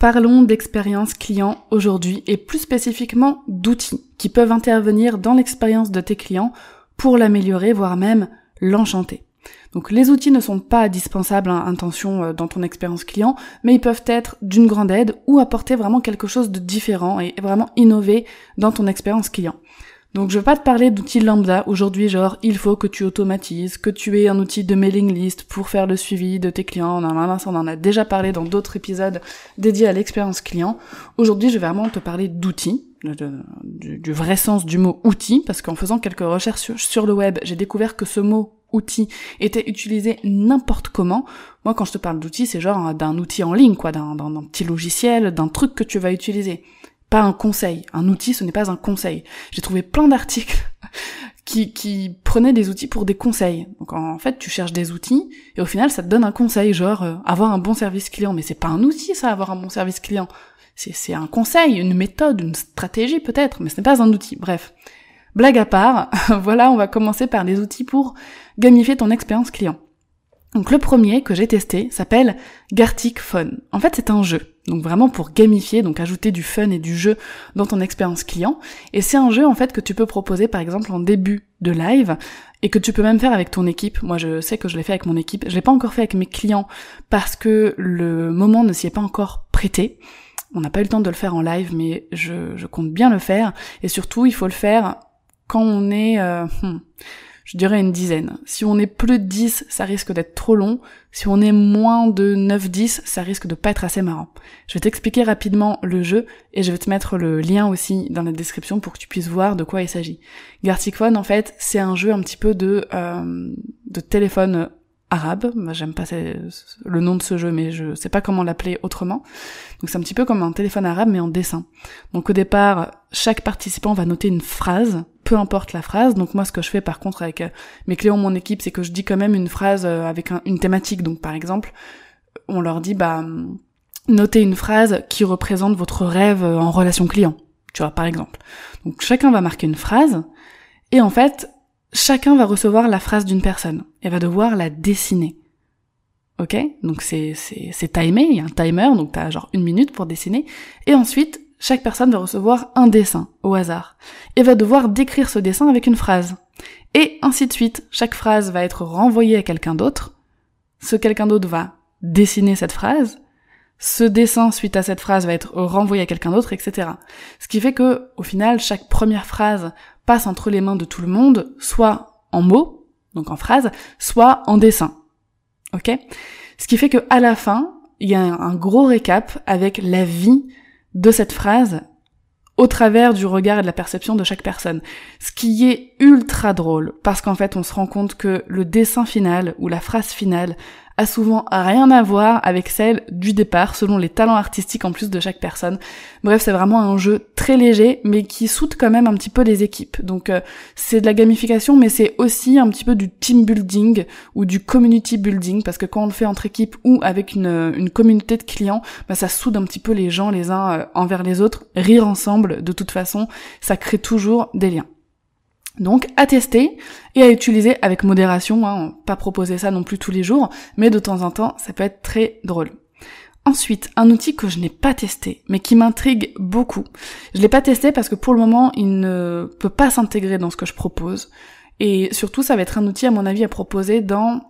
Parlons d'expérience client aujourd'hui et plus spécifiquement d'outils qui peuvent intervenir dans l'expérience de tes clients pour l'améliorer, voire même l'enchanter. Donc les outils ne sont pas indispensables à intention euh, dans ton expérience client, mais ils peuvent être d'une grande aide ou apporter vraiment quelque chose de différent et vraiment innover dans ton expérience client. Donc je vais pas te parler d'outils lambda aujourd'hui, genre il faut que tu automatises, que tu aies un outil de mailing list pour faire le suivi de tes clients. On en a déjà parlé dans d'autres épisodes dédiés à l'expérience client. Aujourd'hui, je vais vraiment te parler d'outils, du, vrai sens du mot outil, parce qu'en faisant quelques recherches sur, le web, j'ai découvert que ce mot outil était utilisé n'importe comment. Moi, quand je te parle d'outil, c'est genre d'un outil en ligne, quoi, d'un petit logiciel, d'un truc que tu vas utiliser pas un conseil. Un outil, ce n'est pas un conseil. J'ai trouvé plein d'articles qui, qui prenaient des outils pour des conseils. Donc en fait, tu cherches des outils et au final, ça te donne un conseil, genre euh, avoir un bon service client. Mais c'est pas un outil, ça, avoir un bon service client. C'est un conseil, une méthode, une stratégie peut-être, mais ce n'est pas un outil. Bref. Blague à part, voilà, on va commencer par les outils pour gamifier ton expérience client. Donc le premier que j'ai testé s'appelle Gartic Fun. En fait, c'est un jeu. Donc vraiment pour gamifier, donc ajouter du fun et du jeu dans ton expérience client. Et c'est un jeu en fait que tu peux proposer par exemple en début de live et que tu peux même faire avec ton équipe. Moi je sais que je l'ai fait avec mon équipe. Je l'ai pas encore fait avec mes clients parce que le moment ne s'y est pas encore prêté. On n'a pas eu le temps de le faire en live, mais je, compte bien le faire. Et surtout, il faut le faire quand on est... Euh, hmm, je dirais une dizaine. Si on est plus de 10, ça risque d'être trop long. Si on est moins de 9-10, ça risque de pas être assez marrant. Je vais t'expliquer rapidement le jeu et je vais te mettre le lien aussi dans la description pour que tu puisses voir de quoi il s'agit. Gartic Phone, en fait, c'est un jeu un petit peu de, euh, de téléphone arabe. J'aime pas le nom de ce jeu, mais je sais pas comment l'appeler autrement. Donc c'est un petit peu comme un téléphone arabe, mais en dessin. Donc au départ, chaque participant va noter une phrase, peu importe la phrase. Donc moi, ce que je fais par contre avec euh, mes clients, mon équipe, c'est que je dis quand même une phrase euh, avec une thématique. Donc par exemple, on leur dit, bah, notez une phrase qui représente votre rêve euh, en relation client. Tu vois, par exemple. Donc chacun va marquer une phrase. Et en fait, chacun va recevoir la phrase d'une personne et va devoir la dessiner. Ok? Donc c'est c'est timé, il y a un timer, donc t'as genre une minute pour dessiner. Et ensuite, chaque personne va recevoir un dessin au hasard et va devoir décrire ce dessin avec une phrase. Et ainsi de suite, chaque phrase va être renvoyée à quelqu'un d'autre. Ce quelqu'un d'autre va dessiner cette phrase. Ce dessin suite à cette phrase va être renvoyé à quelqu'un d'autre, etc. Ce qui fait que, au final, chaque première phrase passe entre les mains de tout le monde, soit en mots, donc en phrases, soit en dessin. Ok? Ce qui fait que à la fin, il y a un gros récap avec la vie de cette phrase au travers du regard et de la perception de chaque personne. Ce qui est ultra drôle, parce qu'en fait on se rend compte que le dessin final ou la phrase finale a souvent rien à voir avec celle du départ, selon les talents artistiques en plus de chaque personne. Bref, c'est vraiment un jeu très léger, mais qui soude quand même un petit peu les équipes. Donc euh, c'est de la gamification, mais c'est aussi un petit peu du team building ou du community building, parce que quand on le fait entre équipes ou avec une, une communauté de clients, bah, ça soude un petit peu les gens les uns euh, envers les autres. Rire ensemble, de toute façon, ça crée toujours des liens. Donc à tester et à utiliser avec modération, hein, pas proposer ça non plus tous les jours, mais de temps en temps ça peut être très drôle. Ensuite, un outil que je n'ai pas testé, mais qui m'intrigue beaucoup. Je l'ai pas testé parce que pour le moment, il ne peut pas s'intégrer dans ce que je propose. Et surtout, ça va être un outil, à mon avis, à proposer dans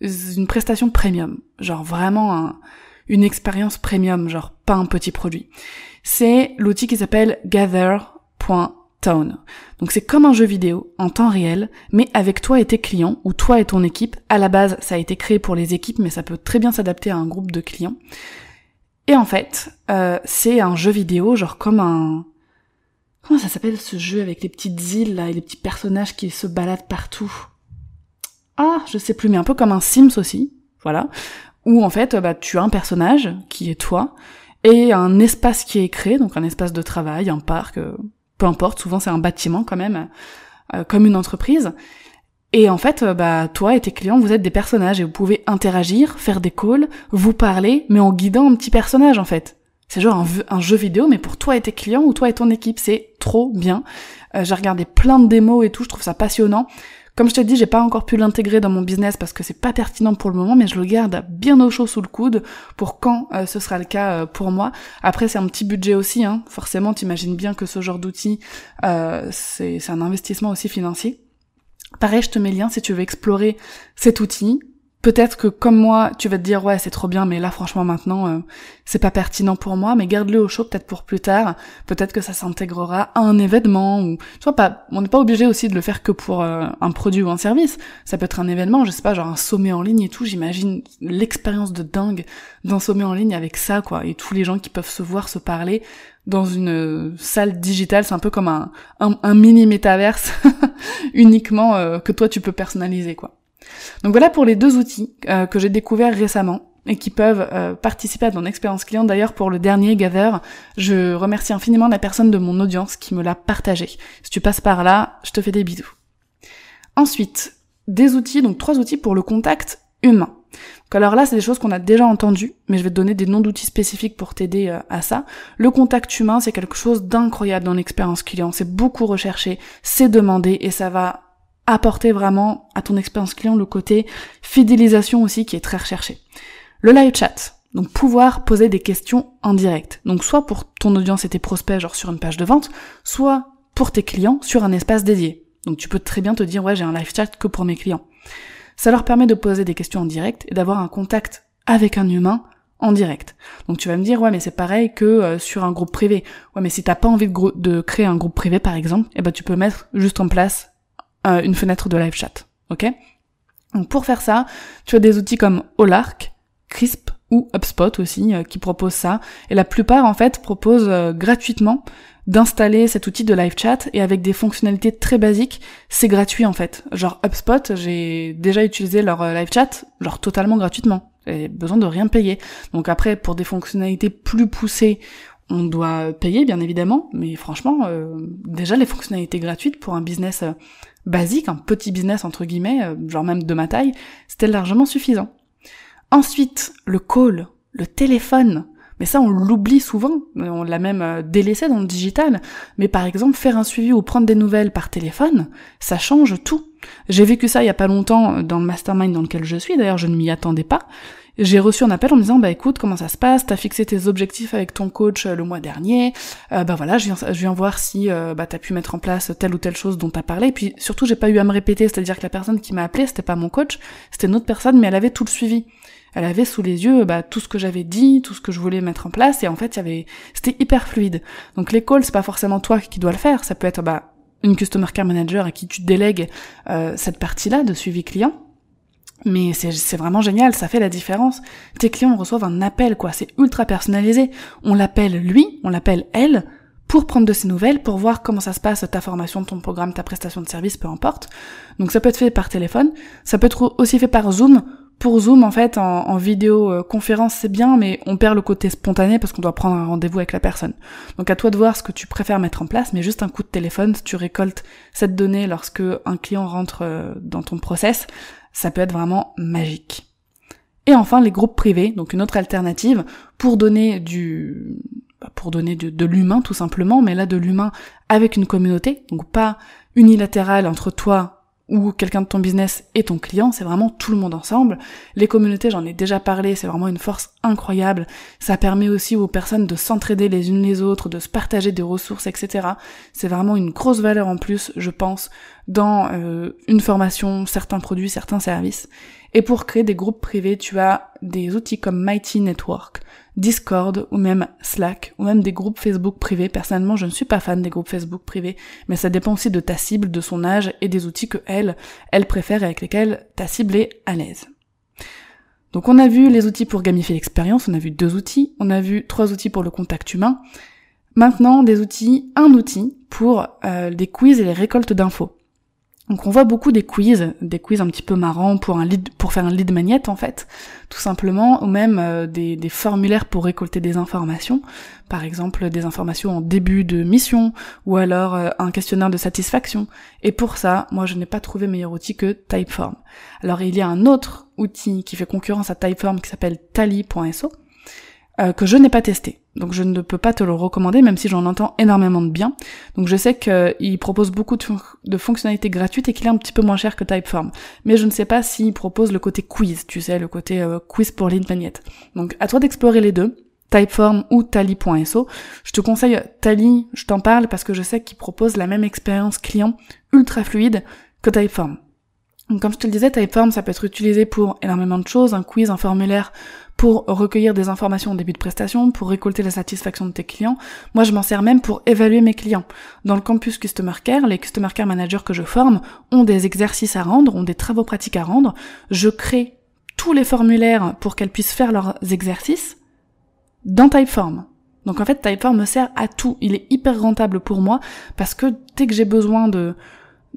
une prestation premium. Genre vraiment une expérience premium, genre pas un petit produit. C'est l'outil qui s'appelle gather.com donc c'est comme un jeu vidéo en temps réel, mais avec toi et tes clients, ou toi et ton équipe. À la base, ça a été créé pour les équipes, mais ça peut très bien s'adapter à un groupe de clients. Et en fait, euh, c'est un jeu vidéo, genre comme un... Comment ça s'appelle ce jeu avec les petites îles là et les petits personnages qui se baladent partout? Ah, je sais plus, mais un peu comme un Sims aussi, voilà, où en fait, bah, tu as un personnage qui est toi et un espace qui est créé, donc un espace de travail, un parc, euh, peu importe, souvent c'est un bâtiment quand même, euh, comme une entreprise. Et en fait, euh, bah toi et tes clients, vous êtes des personnages et vous pouvez interagir, faire des calls, vous parler, mais en guidant un petit personnage en fait. C'est genre un, jeu vidéo, mais pour toi et tes clients ou toi et ton équipe, c'est trop bien. J'ai regardé plein de démos et tout, je trouve ça passionnant. Comme je te dis, j'ai pas encore pu l'intégrer dans mon business parce que c'est pas pertinent pour le moment, mais je le garde bien au chaud sous le coude pour quand euh, ce sera le cas euh, pour moi. Après, c'est un petit budget aussi, hein. forcément, t'imagines bien que ce genre d'outil, euh, c'est un investissement aussi financier. Pareil, je te mets le lien si tu veux explorer cet outil, Peut-être que comme moi, tu vas te dire ouais c'est trop bien, mais là franchement maintenant euh, c'est pas pertinent pour moi, mais garde-le au chaud peut-être pour plus tard. Peut-être que ça s'intégrera à un événement ou tu vois pas. On n'est pas obligé aussi de le faire que pour euh, un produit ou un service. Ça peut être un événement, je sais pas, genre un sommet en ligne et tout. J'imagine l'expérience de dingue d'un sommet en ligne avec ça quoi, et tous les gens qui peuvent se voir, se parler dans une euh, salle digitale, c'est un peu comme un, un, mini métaverse uniquement que toi tu peux personnaliser quoi. Donc voilà pour les deux outils euh, que j'ai découverts récemment et qui peuvent euh, participer à ton expérience client. D'ailleurs, pour le dernier Gather, je remercie infiniment la personne de mon audience qui me l'a partagé. Si tu passes par là, je te fais des bisous. Ensuite, des outils, donc trois outils pour le contact humain. Donc alors là, c'est des choses qu'on a déjà entendues, mais je vais te donner des noms d'outils spécifiques pour t'aider euh, à ça. Le contact humain, c'est quelque chose d'incroyable dans l'expérience client. C'est beaucoup recherché, c'est demandé et ça va apporter vraiment à ton expérience client le côté fidélisation aussi qui est très recherché. Le live chat, donc pouvoir poser des questions en direct. Donc soit pour ton audience et tes prospects genre sur une page de vente, soit pour tes clients sur un espace dédié. Donc tu peux très bien te dire ouais j'ai un live chat que pour mes clients. Ça leur permet de poser des questions en direct et d'avoir un contact avec un humain en direct. Donc tu vas me dire ouais mais c'est pareil que euh, sur un groupe privé. Ouais mais si t'as pas envie de, créer un groupe privé par exemple, eh ben tu peux mettre juste en place euh, une fenêtre de live chat. Ok? Donc pour faire ça, tu as des outils comme Olark, Crisp ou HubSpot aussi euh, qui proposent ça. Et la plupart en fait proposent euh, gratuitement d'installer cet outil de live chat et avec des fonctionnalités très basiques, c'est gratuit en fait. Genre HubSpot, j'ai déjà utilisé leur live chat, genre totalement gratuitement. J'ai besoin de rien payer. Donc après, pour des fonctionnalités plus poussées, on doit payer bien évidemment, mais franchement, déjà les fonctionnalités gratuites pour un business basique, un petit business entre guillemets, euh, genre même de ma taille, c'était largement suffisant. Ensuite, le call, le téléphone. Mais ça, on l'oublie souvent, on l'a même euh, délaissé dans le digital. Mais par exemple, faire un suivi ou prendre des nouvelles par téléphone, ça change tout. J'ai vécu ça il y a pas longtemps dans le mastermind dans lequel je suis, d'ailleurs je ne m'y attendais pas. J'ai reçu un appel en me disant bah écoute comment ça se passe, t'as fixé tes objectifs avec ton coach euh, le mois dernier, euh, bah voilà je viens, je voir si euh, bah t'as pu mettre en place telle ou telle chose dont t'as parlé, et puis surtout j'ai pas eu à me répéter, c'est-à-dire que la personne qui m'a appelé c'était pas mon coach, c'était une autre personne mais elle avait tout le suivi. Elle avait sous les yeux bah, tout ce que j'avais dit, tout ce que je voulais mettre en place, et en fait, avait, c'était hyper fluide. Donc calls, c'est pas forcément toi qui dois le faire, ça peut être bah une customer care manager à qui tu délègues cette partie-là de suivi client. Mais c'est vraiment génial, ça fait la différence. Tes clients reçoivent un appel, quoi. C'est ultra personnalisé. On l'appelle lui, on l'appelle elle, pour prendre de ses nouvelles, pour voir comment ça se passe, ta formation, ton programme, ta prestation de service, peu importe. Donc ça peut être fait par téléphone, ça peut être aussi fait par Zoom. Pour Zoom, en fait, en, en vidéo euh, c'est bien, mais on perd le côté spontané parce qu'on doit prendre un rendez-vous avec la personne. Donc à toi de voir ce que tu préfères mettre en place, mais juste un coup de téléphone, tu récoltes cette donnée lorsque un client rentre euh, dans ton process, ça peut être vraiment magique. Et enfin, les groupes privés, donc une autre alternative pour donner du, bah, pour donner de, de l'humain tout simplement, mais là de l'humain avec une communauté, donc pas unilatéral entre toi ou quelqu'un de ton business et ton client, c'est vraiment tout le monde ensemble. Les communautés, j'en ai déjà parlé, c'est vraiment une force incroyable. Ça permet aussi aux personnes de s'entraider les unes les autres, de se partager des ressources, etc. C'est vraiment une grosse valeur en plus, je pense, dans euh, une formation, certains produits, certains services. Et pour créer des groupes privés, tu as des outils comme Mighty Network, Discord ou même Slack ou même des groupes Facebook privés. Personnellement, je ne suis pas fan des groupes Facebook privés, mais ça dépend aussi de ta cible, de son âge et des outils que elle, elle préfère et avec lesquels ta cible est à l'aise. Donc on a vu les outils pour gamifier l'expérience, on a vu deux outils, on a vu trois outils pour le contact humain. Maintenant, des outils, un outil pour euh, des quiz et les récoltes d'infos. Donc on voit beaucoup des quiz, des quiz un petit peu marrants pour un lead, pour faire un lead magnet en fait, tout simplement, ou même euh, des, formulaires pour récolter des informations, par exemple des informations en début de mission, ou alors euh, un questionnaire de satisfaction. Et pour ça, moi je n'ai pas trouvé meilleur outil que Typeform. Alors il y a un autre outil qui fait concurrence à Typeform qui s'appelle Tally.so, euh, que je n'ai pas testé. Donc je ne peux pas te le recommander, même si j'en entends énormément de bien. Donc je sais qu'il propose beaucoup de, fonctionnalités gratuites et qu'il est un petit peu moins cher que Typeform. Mais je ne sais pas s'il propose le côté quiz, tu sais, le côté euh, quiz pour lead. Donc à toi d'explorer les deux. Typeform ou Tally.so. Je te conseille Tally, je t'en parle parce que je sais qu'il propose la même expérience client ultra fluide que Typeform. Donc comme je te le disais, Typeform, ça peut être utilisé pour énormément de choses, un quiz, un formulaire pour recueillir des informations au début de prestation, pour récolter la satisfaction de tes clients. Moi, je m'en sers même pour évaluer mes clients. Dans le campus Customer Care, les Customer Care Managers que je forme ont des exercices à rendre, ont des travaux pratiques à rendre. Je crée tous les formulaires pour qu'elles puissent faire leurs exercices dans Typeform. Donc en fait, Typeform me sert à tout. Il est hyper rentable pour moi parce que dès que j'ai besoin de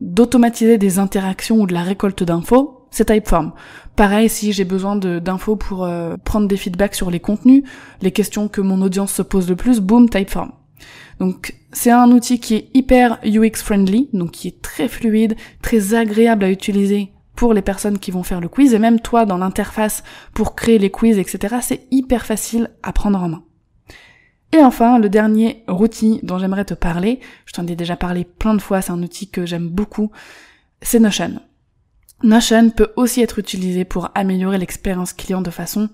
d'automatiser des interactions ou de la récolte d'infos, c'est Typeform. Pareil, si j'ai besoin d'infos pour euh, prendre des feedbacks sur les contenus, les questions que mon audience se pose le plus, boom, Typeform. Donc c'est un outil qui est hyper UX friendly, donc qui est très fluide, très agréable à utiliser pour les personnes qui vont faire le quiz, et même toi dans l'interface pour créer les quiz, etc. C'est hyper facile à prendre en main. Et enfin, le dernier outil dont j'aimerais te parler, je t'en ai déjà parlé plein de fois, c'est un outil que j'aime beaucoup, c'est Notion. Notion peut aussi être utilisé pour améliorer l'expérience client de façon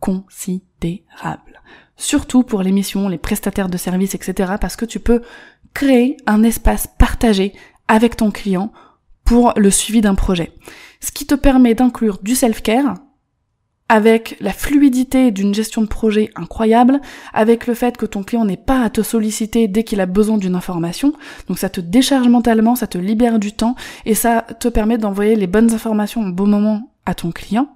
considérable. Surtout pour les missions, les prestataires de services, etc. parce que tu peux créer un espace partagé avec ton client pour le suivi d'un projet. Ce qui te permet d'inclure du self-care, avec la fluidité d'une gestion de projet incroyable, avec le fait que ton client n'est pas à te solliciter dès qu'il a besoin d'une information, donc ça te décharge mentalement, ça te libère du temps, et ça te permet d'envoyer les bonnes informations au bon moment à ton client,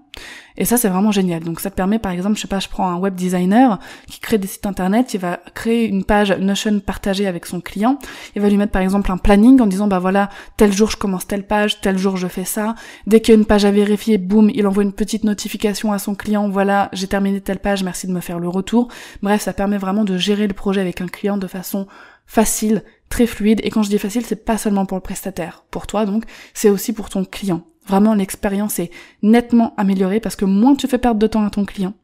et ça, c'est vraiment génial. Donc ça te permet, par exemple, je sais pas, je prends un web designer qui crée des sites internet, il va créer une page Notion partagée avec son client, il va lui mettre par exemple un planning en disant, bah voilà, tel jour je commence telle page, tel jour je fais ça, dès qu'il y a une page à vérifier, boum, il envoie une petite notification à son client, voilà, j'ai terminé telle page, merci de me faire le retour. Bref, ça permet vraiment de gérer le projet avec un client de façon facile, très fluide, et quand je dis facile, c'est pas seulement pour le prestataire, pour toi donc, c'est aussi pour ton client. Vraiment, l'expérience est nettement améliorée parce que moins tu fais perdre de temps à ton client,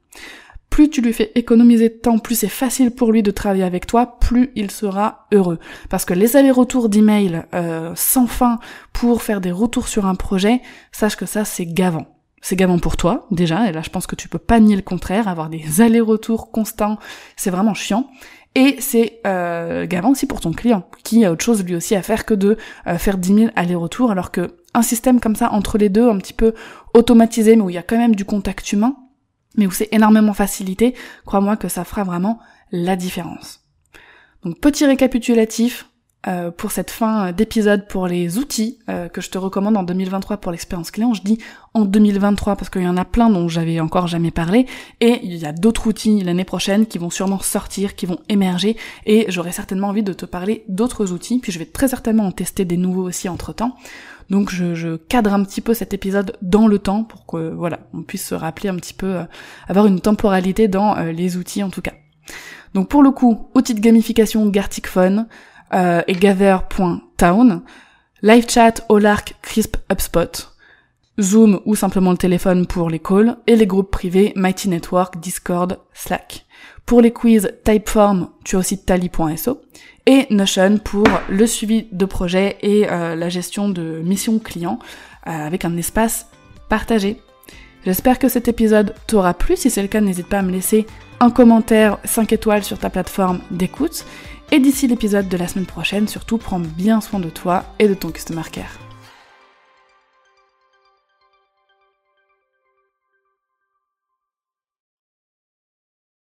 plus tu lui fais économiser de temps, plus c'est facile pour lui de travailler avec toi, plus il sera heureux. Parce que les allers-retours d'email euh, sans fin pour faire des retours sur un projet, sache que ça c'est gavant. C'est gavant pour toi déjà, et là je pense que tu peux pas nier le contraire, avoir des allers-retours constants, c'est vraiment chiant. Et c'est euh, gavant aussi pour ton client, qui a autre chose lui aussi à faire que de euh, faire 10 000 allers-retours, alors que un système comme ça entre les deux, un petit peu automatisé, mais où il y a quand même du contact humain, mais où c'est énormément facilité, crois-moi que ça fera vraiment la différence. Donc petit récapitulatif, euh, pour cette fin d'épisode pour les outils euh, que je te recommande en 2023 pour l'expérience client. Je dis en 2023 parce qu'il y en a plein dont j'avais encore jamais parlé et il y a d'autres outils l'année prochaine qui vont sûrement sortir, qui vont émerger et j'aurai certainement envie de te parler d'autres outils puis je vais très certainement en tester des nouveaux aussi entre temps. Donc je, je, cadre un petit peu cet épisode dans le temps pour que voilà on puisse se rappeler un petit peu, euh, avoir une temporalité dans les outils en tout cas. Donc pour le coup, outil de gamification Gartic Phone, euh, et live chat, Olark, Crisp, HubSpot, Zoom ou simplement le téléphone pour les calls, et les groupes privés Mighty Network, Discord, Slack. Pour les quiz Typeform, tu as aussi tally.so, et Notion pour le suivi de projet et euh, la gestion de missions clients euh, avec un espace partagé. J'espère que cet épisode t'aura plu. Si c'est le cas, n'hésite pas à me laisser un commentaire 5 étoiles sur ta plateforme d'écoute. Et d'ici l'épisode de la semaine prochaine, surtout prends bien soin de toi et de ton customer care.